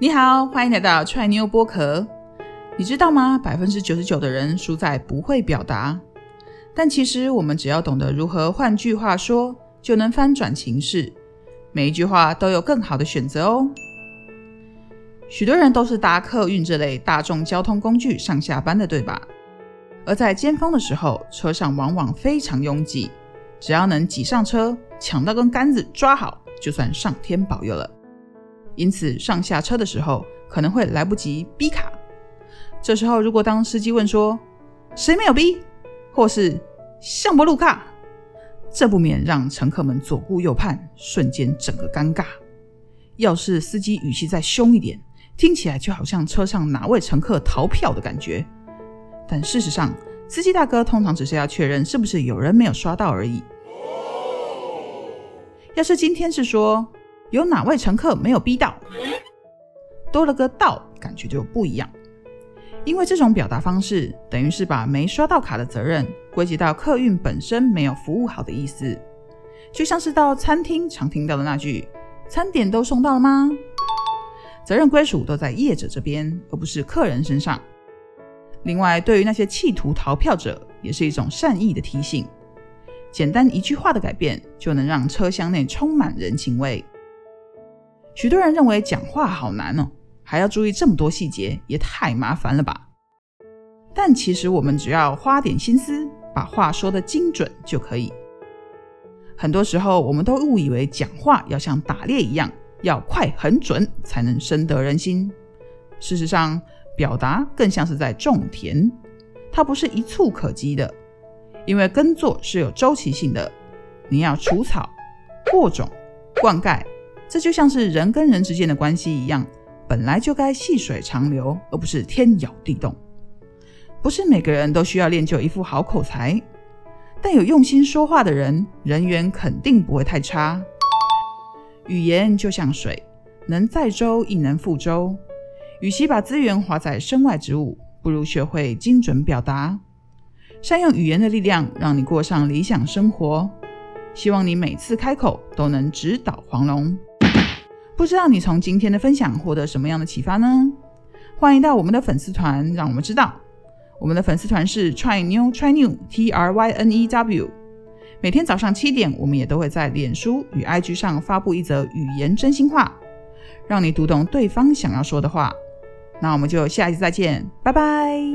你好，欢迎来到踹妞剥壳。你知道吗？百分之九十九的人输在不会表达。但其实我们只要懂得如何换句话说，就能翻转情势。每一句话都有更好的选择哦。许多人都是搭客运这类大众交通工具上下班的，对吧？而在尖峰的时候，车上往往非常拥挤，只要能挤上车，抢到根杆子抓好，就算上天保佑了。因此，上下车的时候可能会来不及逼卡。这时候，如果当司机问说“谁没有逼”或是“向不路卡”，这不免让乘客们左顾右盼，瞬间整个尴尬。要是司机语气再凶一点，听起来就好像车上哪位乘客逃票的感觉。但事实上，司机大哥通常只是要确认是不是有人没有刷到而已。要是今天是说。有哪位乘客没有逼到？多了个到，感觉就不一样。因为这种表达方式，等于是把没刷到卡的责任归结到客运本身没有服务好的意思。就像是到餐厅常听到的那句：“餐点都送到了吗？”责任归属都在业者这边，而不是客人身上。另外，对于那些企图逃票者，也是一种善意的提醒。简单一句话的改变，就能让车厢内充满人情味。许多人认为讲话好难哦，还要注意这么多细节，也太麻烦了吧？但其实我们只要花点心思，把话说得精准就可以。很多时候，我们都误以为讲话要像打猎一样，要快很准才能深得人心。事实上，表达更像是在种田，它不是一蹴可及的，因为耕作是有周期性的，你要除草、播种、灌溉。这就像是人跟人之间的关系一样，本来就该细水长流，而不是天摇地动。不是每个人都需要练就一副好口才，但有用心说话的人，人缘肯定不会太差。语言就像水，能载舟亦能覆舟。与其把资源花在身外之物，不如学会精准表达，善用语言的力量，让你过上理想生活。希望你每次开口都能直捣黄龙。不知道你从今天的分享获得什么样的启发呢？欢迎到我们的粉丝团，让我们知道。我们的粉丝团是 Try New Try New T R Y N E W。每天早上七点，我们也都会在脸书与 IG 上发布一则语言真心话，让你读懂对方想要说的话。那我们就下一期再见，拜拜。